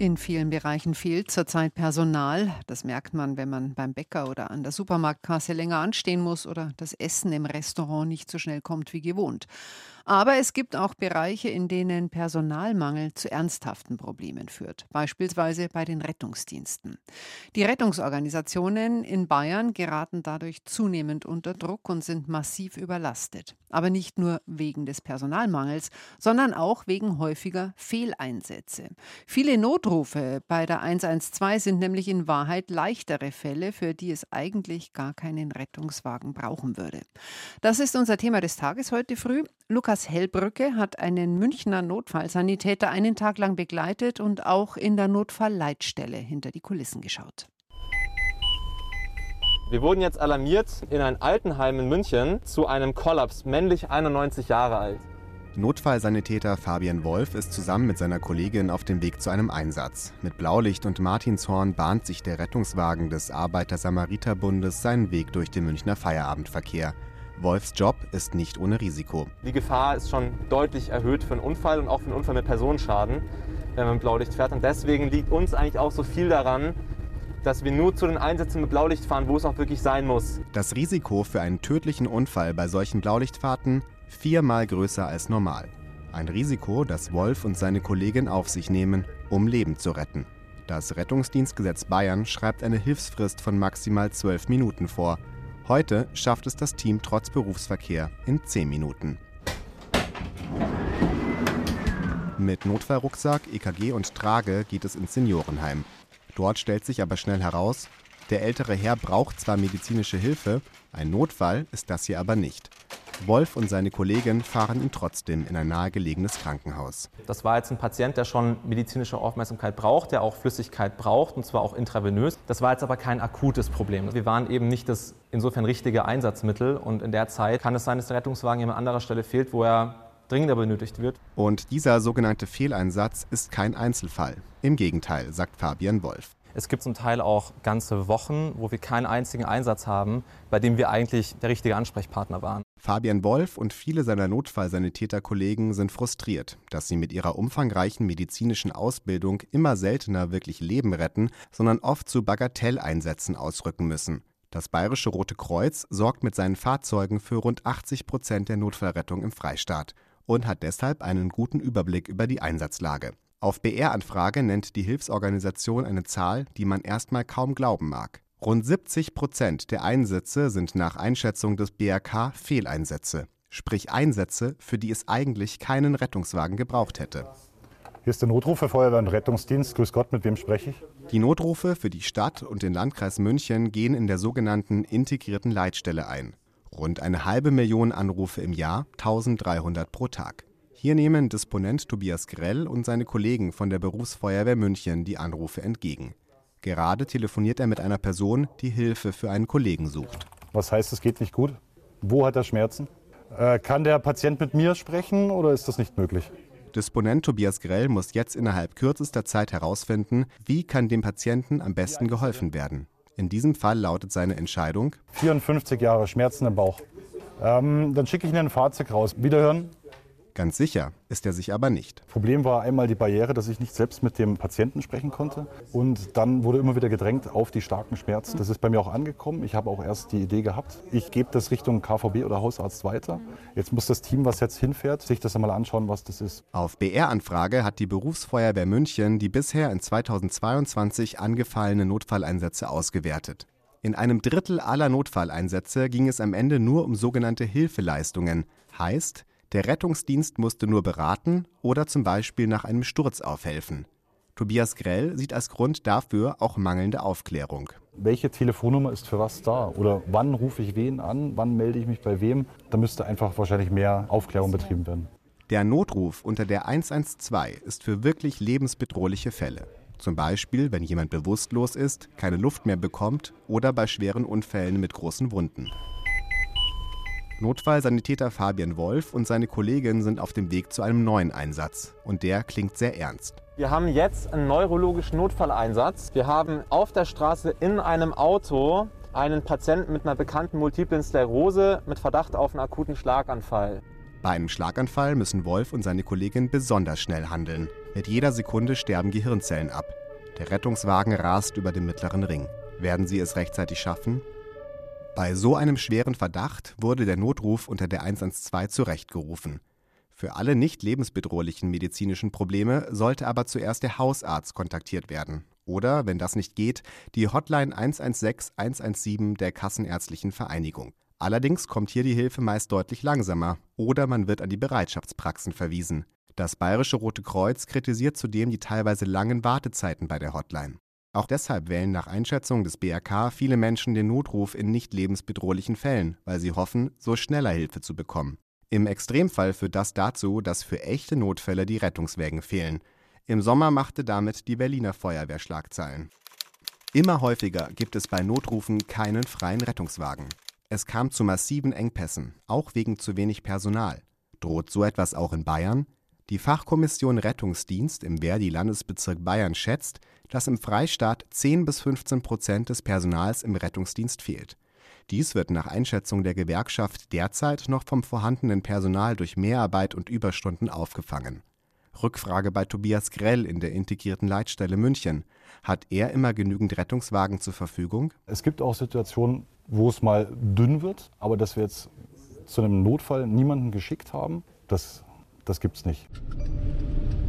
In vielen Bereichen fehlt zurzeit Personal. Das merkt man, wenn man beim Bäcker oder an der Supermarktkasse länger anstehen muss oder das Essen im Restaurant nicht so schnell kommt wie gewohnt. Aber es gibt auch Bereiche, in denen Personalmangel zu ernsthaften Problemen führt, beispielsweise bei den Rettungsdiensten. Die Rettungsorganisationen in Bayern geraten dadurch zunehmend unter Druck und sind massiv überlastet. Aber nicht nur wegen des Personalmangels, sondern auch wegen häufiger Fehleinsätze. Viele Notrufe bei der 112 sind nämlich in Wahrheit leichtere Fälle, für die es eigentlich gar keinen Rettungswagen brauchen würde. Das ist unser Thema des Tages heute früh. Lukas Hellbrücke hat einen Münchner Notfallsanitäter einen Tag lang begleitet und auch in der Notfallleitstelle hinter die Kulissen geschaut. Wir wurden jetzt alarmiert in ein Altenheim in München zu einem Kollaps, männlich 91 Jahre alt. Notfallsanitäter Fabian Wolf ist zusammen mit seiner Kollegin auf dem Weg zu einem Einsatz. Mit Blaulicht und Martinshorn bahnt sich der Rettungswagen des Arbeiter-Samariter-Bundes seinen Weg durch den Münchner Feierabendverkehr. Wolfs Job ist nicht ohne Risiko. Die Gefahr ist schon deutlich erhöht für einen Unfall und auch für einen Unfall mit Personenschaden, wenn man mit Blaulicht fährt. Und deswegen liegt uns eigentlich auch so viel daran, dass wir nur zu den Einsätzen mit Blaulicht fahren, wo es auch wirklich sein muss. Das Risiko für einen tödlichen Unfall bei solchen Blaulichtfahrten viermal größer als normal. Ein Risiko, das Wolf und seine Kollegin auf sich nehmen, um Leben zu retten. Das Rettungsdienstgesetz Bayern schreibt eine Hilfsfrist von maximal zwölf Minuten vor. Heute schafft es das Team trotz Berufsverkehr in 10 Minuten. Mit Notfallrucksack, EKG und Trage geht es ins Seniorenheim. Dort stellt sich aber schnell heraus, der ältere Herr braucht zwar medizinische Hilfe, ein Notfall ist das hier aber nicht. Wolf und seine Kollegin fahren ihn trotzdem in ein nahegelegenes Krankenhaus. Das war jetzt ein Patient, der schon medizinische Aufmerksamkeit braucht, der auch Flüssigkeit braucht und zwar auch intravenös. Das war jetzt aber kein akutes Problem. Wir waren eben nicht das insofern richtige Einsatzmittel und in der Zeit kann es sein, dass der Rettungswagen an anderer Stelle fehlt, wo er dringender benötigt wird. Und dieser sogenannte Fehleinsatz ist kein Einzelfall. Im Gegenteil, sagt Fabian Wolf. Es gibt zum Teil auch ganze Wochen, wo wir keinen einzigen Einsatz haben, bei dem wir eigentlich der richtige Ansprechpartner waren. Fabian Wolf und viele seiner Notfallsanitäterkollegen sind frustriert, dass sie mit ihrer umfangreichen medizinischen Ausbildung immer seltener wirklich Leben retten, sondern oft zu Bagatelleinsätzen ausrücken müssen. Das Bayerische Rote Kreuz sorgt mit seinen Fahrzeugen für rund 80 Prozent der Notfallrettung im Freistaat und hat deshalb einen guten Überblick über die Einsatzlage. Auf BR-Anfrage nennt die Hilfsorganisation eine Zahl, die man erstmal kaum glauben mag. Rund 70 Prozent der Einsätze sind nach Einschätzung des BRK Fehleinsätze, sprich Einsätze, für die es eigentlich keinen Rettungswagen gebraucht hätte. Hier ist der Notruf für Feuerwehr und Rettungsdienst. Grüß Gott, mit wem spreche ich? Die Notrufe für die Stadt und den Landkreis München gehen in der sogenannten integrierten Leitstelle ein. Rund eine halbe Million Anrufe im Jahr, 1300 pro Tag. Hier nehmen Disponent Tobias Grell und seine Kollegen von der Berufsfeuerwehr München die Anrufe entgegen. Gerade telefoniert er mit einer Person, die Hilfe für einen Kollegen sucht. Was heißt, es geht nicht gut? Wo hat er Schmerzen? Äh, kann der Patient mit mir sprechen oder ist das nicht möglich? Disponent Tobias Grell muss jetzt innerhalb kürzester Zeit herausfinden, wie kann dem Patienten am besten geholfen werden. In diesem Fall lautet seine Entscheidung 54 Jahre Schmerzen im Bauch. Ähm, dann schicke ich Ihnen ein Fahrzeug raus. Wiederhören. Ganz sicher ist er sich aber nicht. Problem war einmal die Barriere, dass ich nicht selbst mit dem Patienten sprechen konnte. Und dann wurde immer wieder gedrängt auf die starken Schmerzen. Das ist bei mir auch angekommen. Ich habe auch erst die Idee gehabt, ich gebe das Richtung KVB oder Hausarzt weiter. Jetzt muss das Team, was jetzt hinfährt, sich das einmal anschauen, was das ist. Auf BR-Anfrage hat die Berufsfeuerwehr München die bisher in 2022 angefallenen Notfalleinsätze ausgewertet. In einem Drittel aller Notfalleinsätze ging es am Ende nur um sogenannte Hilfeleistungen. Heißt, der Rettungsdienst musste nur beraten oder zum Beispiel nach einem Sturz aufhelfen. Tobias Grell sieht als Grund dafür auch mangelnde Aufklärung. Welche Telefonnummer ist für was da? Oder wann rufe ich wen an? Wann melde ich mich bei wem? Da müsste einfach wahrscheinlich mehr Aufklärung betrieben werden. Der Notruf unter der 112 ist für wirklich lebensbedrohliche Fälle. Zum Beispiel, wenn jemand bewusstlos ist, keine Luft mehr bekommt oder bei schweren Unfällen mit großen Wunden. Notfallsanitäter Fabian Wolf und seine Kollegin sind auf dem Weg zu einem neuen Einsatz. Und der klingt sehr ernst. Wir haben jetzt einen neurologischen Notfalleinsatz. Wir haben auf der Straße in einem Auto einen Patienten mit einer bekannten multiplen Sklerose mit Verdacht auf einen akuten Schlaganfall. Bei einem Schlaganfall müssen Wolf und seine Kollegin besonders schnell handeln. Mit jeder Sekunde sterben Gehirnzellen ab. Der Rettungswagen rast über den mittleren Ring. Werden sie es rechtzeitig schaffen? Bei so einem schweren Verdacht wurde der Notruf unter der 112 zurechtgerufen. Für alle nicht lebensbedrohlichen medizinischen Probleme sollte aber zuerst der Hausarzt kontaktiert werden. Oder, wenn das nicht geht, die Hotline 116 117 der Kassenärztlichen Vereinigung. Allerdings kommt hier die Hilfe meist deutlich langsamer oder man wird an die Bereitschaftspraxen verwiesen. Das Bayerische Rote Kreuz kritisiert zudem die teilweise langen Wartezeiten bei der Hotline. Auch deshalb wählen nach Einschätzung des BRK viele Menschen den Notruf in nicht lebensbedrohlichen Fällen, weil sie hoffen, so schneller Hilfe zu bekommen. Im Extremfall führt das dazu, dass für echte Notfälle die Rettungswägen fehlen. Im Sommer machte damit die Berliner Feuerwehr Schlagzeilen. Immer häufiger gibt es bei Notrufen keinen freien Rettungswagen. Es kam zu massiven Engpässen, auch wegen zu wenig Personal. Droht so etwas auch in Bayern? Die Fachkommission Rettungsdienst im Verdi-Landesbezirk Bayern schätzt, dass im Freistaat 10 bis 15 Prozent des Personals im Rettungsdienst fehlt. Dies wird nach Einschätzung der Gewerkschaft derzeit noch vom vorhandenen Personal durch Mehrarbeit und Überstunden aufgefangen. Rückfrage bei Tobias Grell in der integrierten Leitstelle München. Hat er immer genügend Rettungswagen zur Verfügung? Es gibt auch Situationen, wo es mal dünn wird, aber dass wir jetzt zu einem Notfall niemanden geschickt haben, das, das gibt es nicht.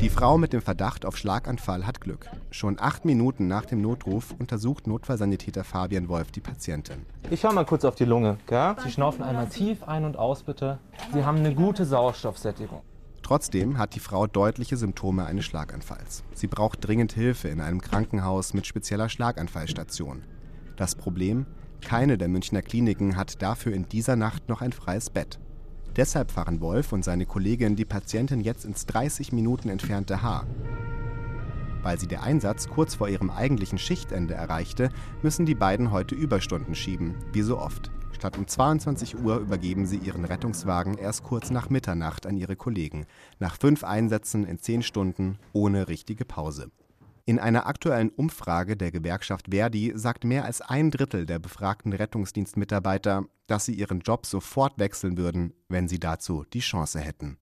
Die Frau mit dem Verdacht auf Schlaganfall hat Glück. Schon acht Minuten nach dem Notruf untersucht Notfallsanitäter Fabian Wolf die Patientin. Ich schau mal kurz auf die Lunge. Gell? Sie schnaufen einmal tief ein und aus, bitte. Sie haben eine gute Sauerstoffsättigung. Trotzdem hat die Frau deutliche Symptome eines Schlaganfalls. Sie braucht dringend Hilfe in einem Krankenhaus mit spezieller Schlaganfallstation. Das Problem? Keine der Münchner Kliniken hat dafür in dieser Nacht noch ein freies Bett. Deshalb fahren Wolf und seine Kollegin die Patientin jetzt ins 30 Minuten entfernte Haar. Weil sie der Einsatz kurz vor ihrem eigentlichen Schichtende erreichte, müssen die beiden heute Überstunden schieben, wie so oft. Statt um 22 Uhr übergeben sie ihren Rettungswagen erst kurz nach Mitternacht an ihre Kollegen, nach fünf Einsätzen in zehn Stunden ohne richtige Pause. In einer aktuellen Umfrage der Gewerkschaft Verdi sagt mehr als ein Drittel der befragten Rettungsdienstmitarbeiter, dass sie ihren Job sofort wechseln würden, wenn sie dazu die Chance hätten.